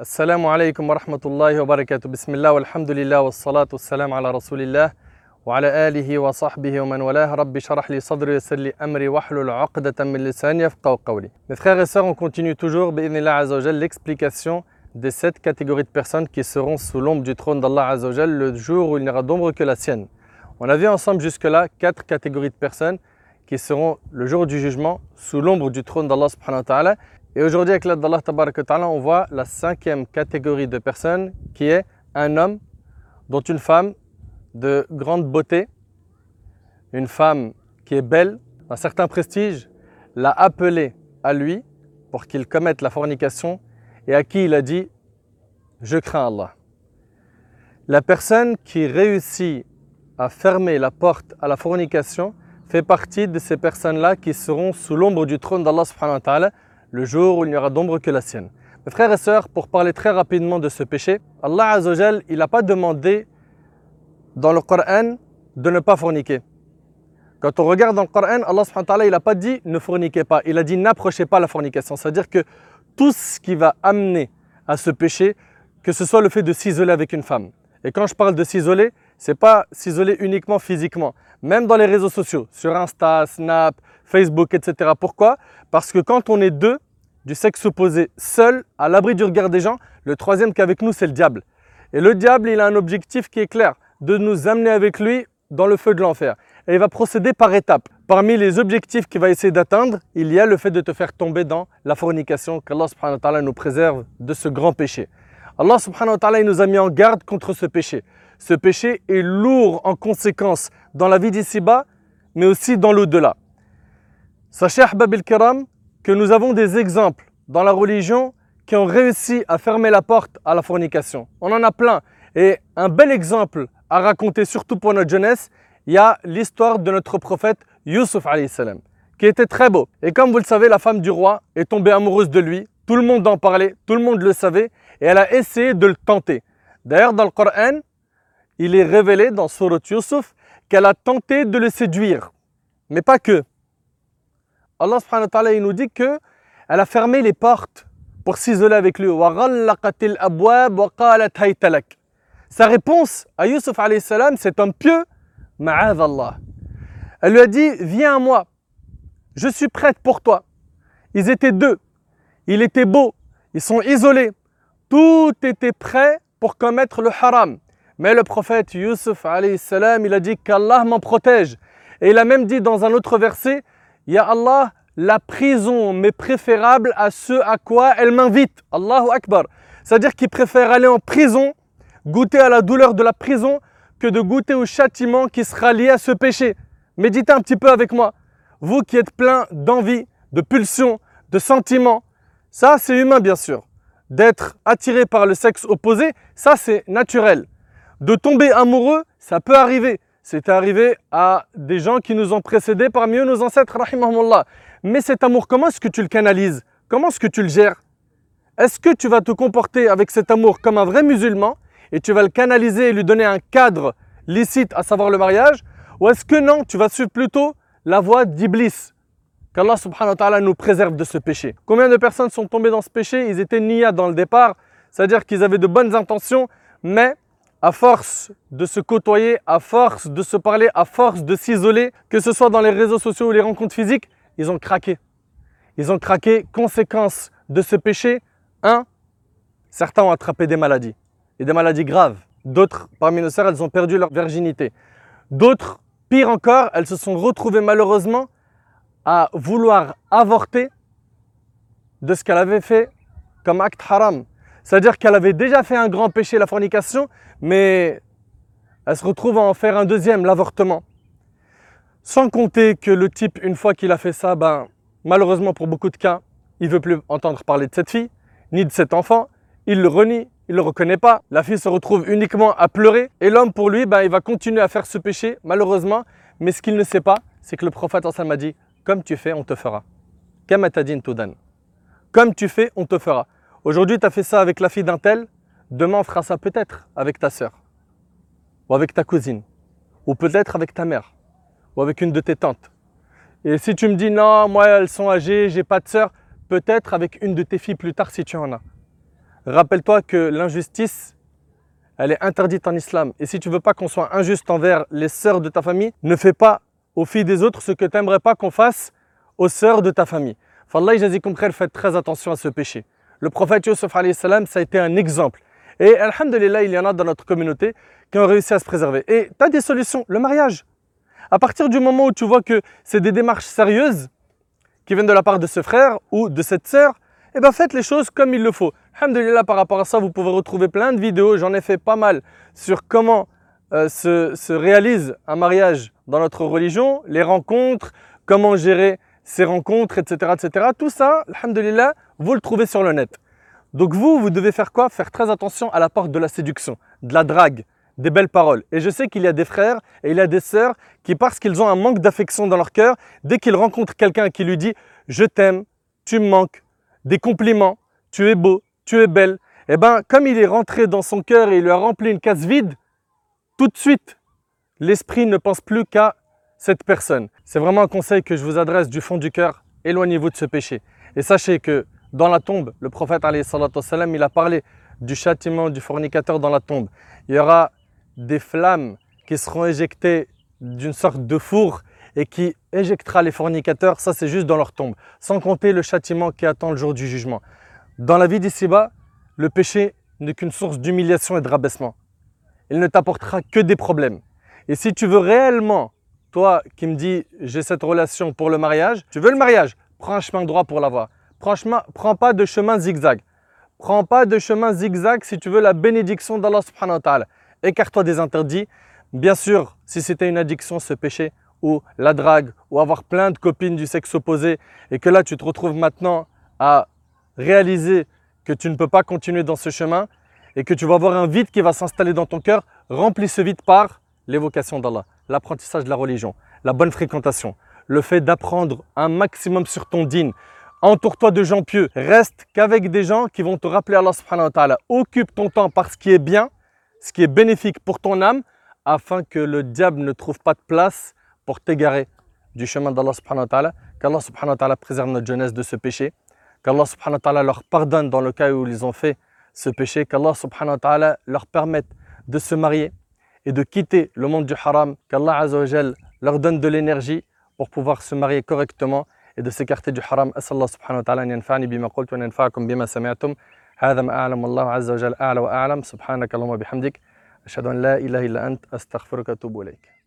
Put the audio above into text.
السلام عليكم ورحمة الله وبركاته بسم الله والحمد لله والصلاة والسلام على رسول الله وعلى آله وصحبه ومن والاه رب شرح لي صدري ويسر لي أمري واحلل عقدة من لساني يفقهوا قولي Mes frères et sœurs, on continue toujours بإذن عز وجل l'explication des sept catégories de personnes qui seront sous l'ombre du trône d'Allah wa Jal le jour où il n'y aura d'ombre que la sienne. On a vu ensemble jusque-là quatre catégories de personnes qui seront le jour du jugement sous l'ombre du trône d'Allah subhanahu wa ta'ala. Et aujourd'hui, avec l'aide d'Allah on voit la cinquième catégorie de personnes qui est un homme dont une femme de grande beauté, une femme qui est belle, d'un certain prestige, l'a appelé à lui pour qu'il commette la fornication et à qui il a dit Je crains Allah. La personne qui réussit à fermer la porte à la fornication fait partie de ces personnes-là qui seront sous l'ombre du trône d'Allah subhanahu le jour où il n'y aura d'ombre que la sienne. Mes frères et sœurs, pour parler très rapidement de ce péché, Allah Azzawajal, il n'a pas demandé dans le Coran de ne pas forniquer. Quand on regarde dans le Coran, Allah subhanahu wa ta'ala, il n'a pas dit ne forniquez pas, il a dit n'approchez pas la fornication. C'est-à-dire que tout ce qui va amener à ce péché, que ce soit le fait de s'isoler avec une femme. Et quand je parle de s'isoler, c'est pas s'isoler uniquement physiquement, même dans les réseaux sociaux, sur Insta, Snap, Facebook, etc. Pourquoi? Parce que quand on est deux, du sexe opposé, seul, à l'abri du regard des gens, le troisième qui est avec nous, c'est le diable. Et le diable, il a un objectif qui est clair, de nous amener avec lui dans le feu de l'enfer. Et il va procéder par étapes. Parmi les objectifs qu'il va essayer d'atteindre, il y a le fait de te faire tomber dans la fornication, qu'Allah subhanahu nous préserve de ce grand péché. Allah nous a mis en garde contre ce péché. Ce péché est lourd en conséquences dans la vie d'ici-bas, mais aussi dans l'au-delà. Sachez, Ahbab kiram que nous avons des exemples dans la religion qui ont réussi à fermer la porte à la fornication. On en a plein. Et un bel exemple à raconter, surtout pour notre jeunesse, il y a l'histoire de notre prophète Yusuf qui était très beau. Et comme vous le savez, la femme du roi est tombée amoureuse de lui. Tout le monde en parlait, tout le monde le savait, et elle a essayé de le tenter. D'ailleurs, dans le Coran, il est révélé dans Surat Yusuf qu'elle a tenté de le séduire. Mais pas que. Allah subhanahu wa ta'ala nous dit que elle a fermé les portes pour s'isoler avec lui. Sa réponse à Yusuf alayhi salam, c'est un pieux, Allah. Elle lui a dit, viens à moi, je suis prête pour toi. Ils étaient deux, il était beau, ils sont isolés, tout était prêt pour commettre le haram. Mais le prophète Yusuf salam, il a dit qu'Allah m'en protège. Et il a même dit dans un autre verset, Ya Allah, la prison m'est préférable à ce à quoi elle m'invite. Allahu Akbar. C'est-à-dire qu'il préfère aller en prison, goûter à la douleur de la prison, que de goûter au châtiment qui sera lié à ce péché. Méditez un petit peu avec moi. Vous qui êtes plein d'envie, de pulsions, de sentiments, ça c'est humain bien sûr. D'être attiré par le sexe opposé, ça c'est naturel. De tomber amoureux, ça peut arriver. C'est arrivé à des gens qui nous ont précédés, parmi eux nos ancêtres, rahimahumullah. Mais cet amour, comment est-ce que tu le canalises? Comment est-ce que tu le gères? Est-ce que tu vas te comporter avec cet amour comme un vrai musulman et tu vas le canaliser et lui donner un cadre licite, à savoir le mariage? Ou est-ce que non, tu vas suivre plutôt la voie d'Iblis Qu'Allah subhanahu wa ta'ala nous préserve de ce péché? Combien de personnes sont tombées dans ce péché? Ils étaient niya dans le départ, c'est-à-dire qu'ils avaient de bonnes intentions, mais à force de se côtoyer, à force de se parler, à force de s'isoler, que ce soit dans les réseaux sociaux ou les rencontres physiques, ils ont craqué. Ils ont craqué. Conséquence de ce péché, un, certains ont attrapé des maladies, et des maladies graves. D'autres, parmi nos sœurs, elles ont perdu leur virginité. D'autres, pire encore, elles se sont retrouvées malheureusement à vouloir avorter de ce qu'elle avait fait comme acte haram. C'est-à-dire qu'elle avait déjà fait un grand péché, la fornication, mais elle se retrouve à en faire un deuxième, l'avortement. Sans compter que le type, une fois qu'il a fait ça, ben, malheureusement pour beaucoup de cas, il ne veut plus entendre parler de cette fille, ni de cet enfant. Il le renie, il ne le reconnaît pas. La fille se retrouve uniquement à pleurer. Et l'homme, pour lui, ben, il va continuer à faire ce péché, malheureusement. Mais ce qu'il ne sait pas, c'est que le prophète m'a dit Comme tu fais, on te fera. Comme tu fais, on te fera. Aujourd'hui, tu as fait ça avec la fille d'un tel, demain, on fera ça peut-être avec ta sœur, ou avec ta cousine, ou peut-être avec ta mère ou avec une de tes tantes. Et si tu me dis non, moi elles sont âgées, j'ai pas de sœur, peut-être avec une de tes filles plus tard si tu en as. rappelle-toi que l'injustice, elle est interdite en islam. Et si tu veux pas qu'on soit injuste envers les sœurs de ta famille, ne fais pas aux filles des autres ce que tu n'aimerais pas qu'on fasse aux sœurs de ta famille. Fallah jazikum khair, faites très attention à ce péché. Le prophète Yusuf salam, ça a été un exemple. Et alhamdulillah, il y en a dans notre communauté qui ont réussi à se préserver. Et tu as des solutions, le mariage. À partir du moment où tu vois que c'est des démarches sérieuses qui viennent de la part de ce frère ou de cette sœur, eh bien faites les choses comme il le faut. Alhamdulillah, par rapport à ça, vous pouvez retrouver plein de vidéos, j'en ai fait pas mal, sur comment euh, se, réalise un mariage dans notre religion, les rencontres, comment gérer ces rencontres, etc. etc. Tout ça, alhamdulillah, vous le trouvez sur le net. Donc vous, vous devez faire quoi? Faire très attention à la porte de la séduction, de la drague, des belles paroles. Et je sais qu'il y a des frères et il y a des sœurs qui, parce qu'ils ont un manque d'affection dans leur cœur, dès qu'ils rencontrent quelqu'un qui lui dit « je t'aime, tu me manques », des compliments, « tu es beau, tu es belle », eh bien, comme il est rentré dans son cœur et il lui a rempli une case vide, tout de suite, l'esprit ne pense plus qu'à cette personne. C'est vraiment un conseil que je vous adresse du fond du cœur. Éloignez-vous de ce péché. Et sachez que dans la tombe, le prophète salam, il a parlé du châtiment du fornicateur dans la tombe. Il y aura des flammes qui seront éjectées d'une sorte de four et qui éjectera les fornicateurs, ça c'est juste dans leur tombe, sans compter le châtiment qui attend le jour du jugement. Dans la vie d'ici-bas, le péché n'est qu'une source d'humiliation et de rabaissement. Il ne t'apportera que des problèmes. Et si tu veux réellement, toi qui me dis j'ai cette relation pour le mariage, tu veux le mariage, prends un chemin droit pour l'avoir. Franchement, prends pas de chemin zigzag. Prends pas de chemin zigzag si tu veux la bénédiction d'Allah subhanahu wa écarte-toi des interdits. Bien sûr, si c'était une addiction, ce péché, ou la drague, ou avoir plein de copines du sexe opposé, et que là tu te retrouves maintenant à réaliser que tu ne peux pas continuer dans ce chemin, et que tu vas avoir un vide qui va s'installer dans ton cœur, remplis ce vide par l'évocation d'Allah, l'apprentissage de la religion, la bonne fréquentation, le fait d'apprendre un maximum sur ton dîne. Entoure-toi de gens pieux. Reste qu'avec des gens qui vont te rappeler Allah subhanahu wa ta'ala. Occupe ton temps par ce qui est bien ce qui est bénéfique pour ton âme, afin que le diable ne trouve pas de place pour t'égarer du chemin d'Allah subhanahu wa ta'ala, qu'Allah subhanahu wa ta'ala préserve notre jeunesse de ce péché, qu'Allah subhanahu wa ta'ala leur pardonne dans le cas où ils ont fait ce péché, qu'Allah subhanahu wa ta'ala leur permette de se marier et de quitter le monde du haram, qu'Allah leur donne de l'énergie pour pouvoir se marier correctement et de s'écarter du haram. As'Allah subhanahu wa ta'ala yanfa'ni bima qult wa yanfa'akum bima sami'atum. هذا ما أعلم والله عز وجل أعلى وأعلم سبحانك اللهم وبحمدك أشهد أن لا إله إلا أنت أستغفرك وأتوب إليك